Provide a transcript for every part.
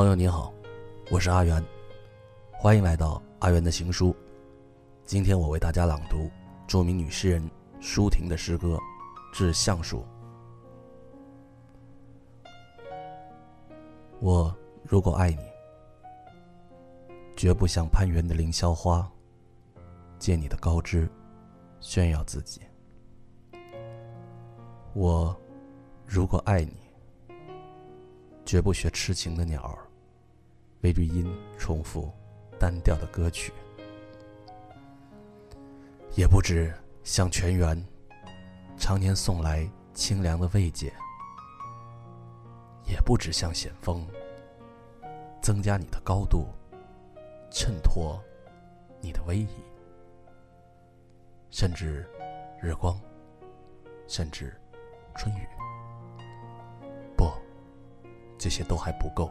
朋友你好，我是阿元，欢迎来到阿元的行书。今天我为大家朗读著名女诗人舒婷的诗歌《致橡树》。我如果爱你，绝不像攀援的凌霄花，借你的高枝炫耀自己。我如果爱你，绝不学痴情的鸟儿，为绿荫重复单调的歌曲；也不止像泉源，常年送来清凉的慰藉；也不止像险峰，增加你的高度，衬托你的威仪；甚至日光，甚至春雨。不这些都还不够，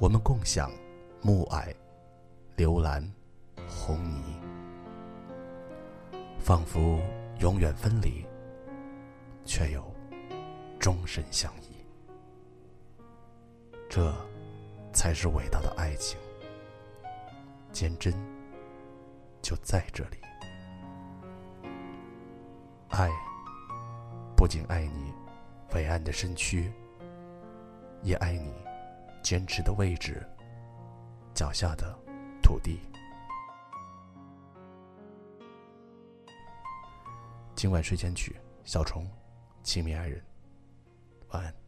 我们共享暮霭、流岚、红霓，仿佛永远分离，却又终身相依。这才是伟大的爱情，坚贞就在这里。爱不仅爱你伟岸的身躯，也爱你。坚持的位置，脚下的土地。今晚睡前曲，小虫，亲密爱人，晚安。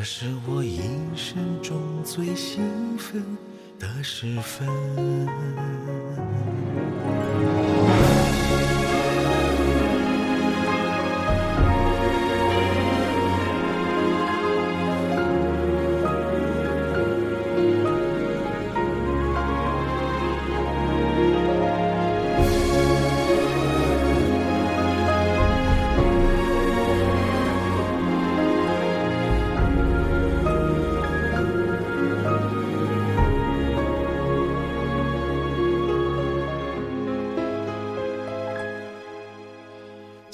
这是我一生中最兴奋的时分。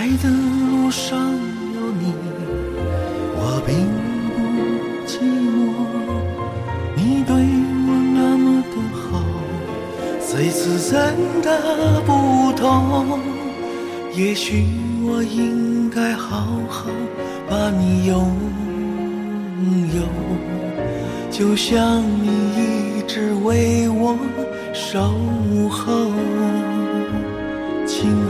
爱的路上有你，我并不寂寞。你对我那么的好，最自然的不同。也许我应该好好把你拥有，就像你一直为我守候，亲爱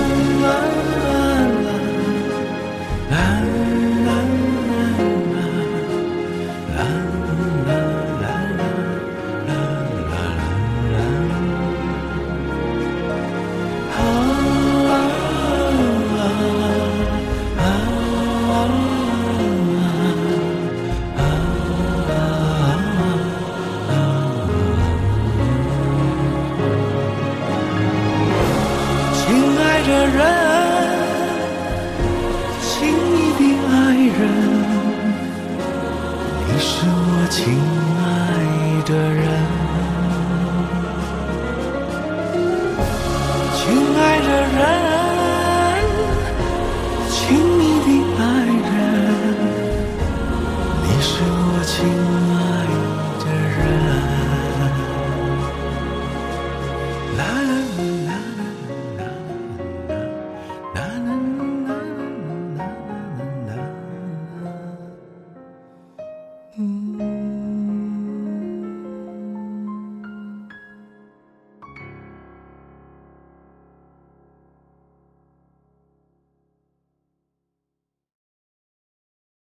听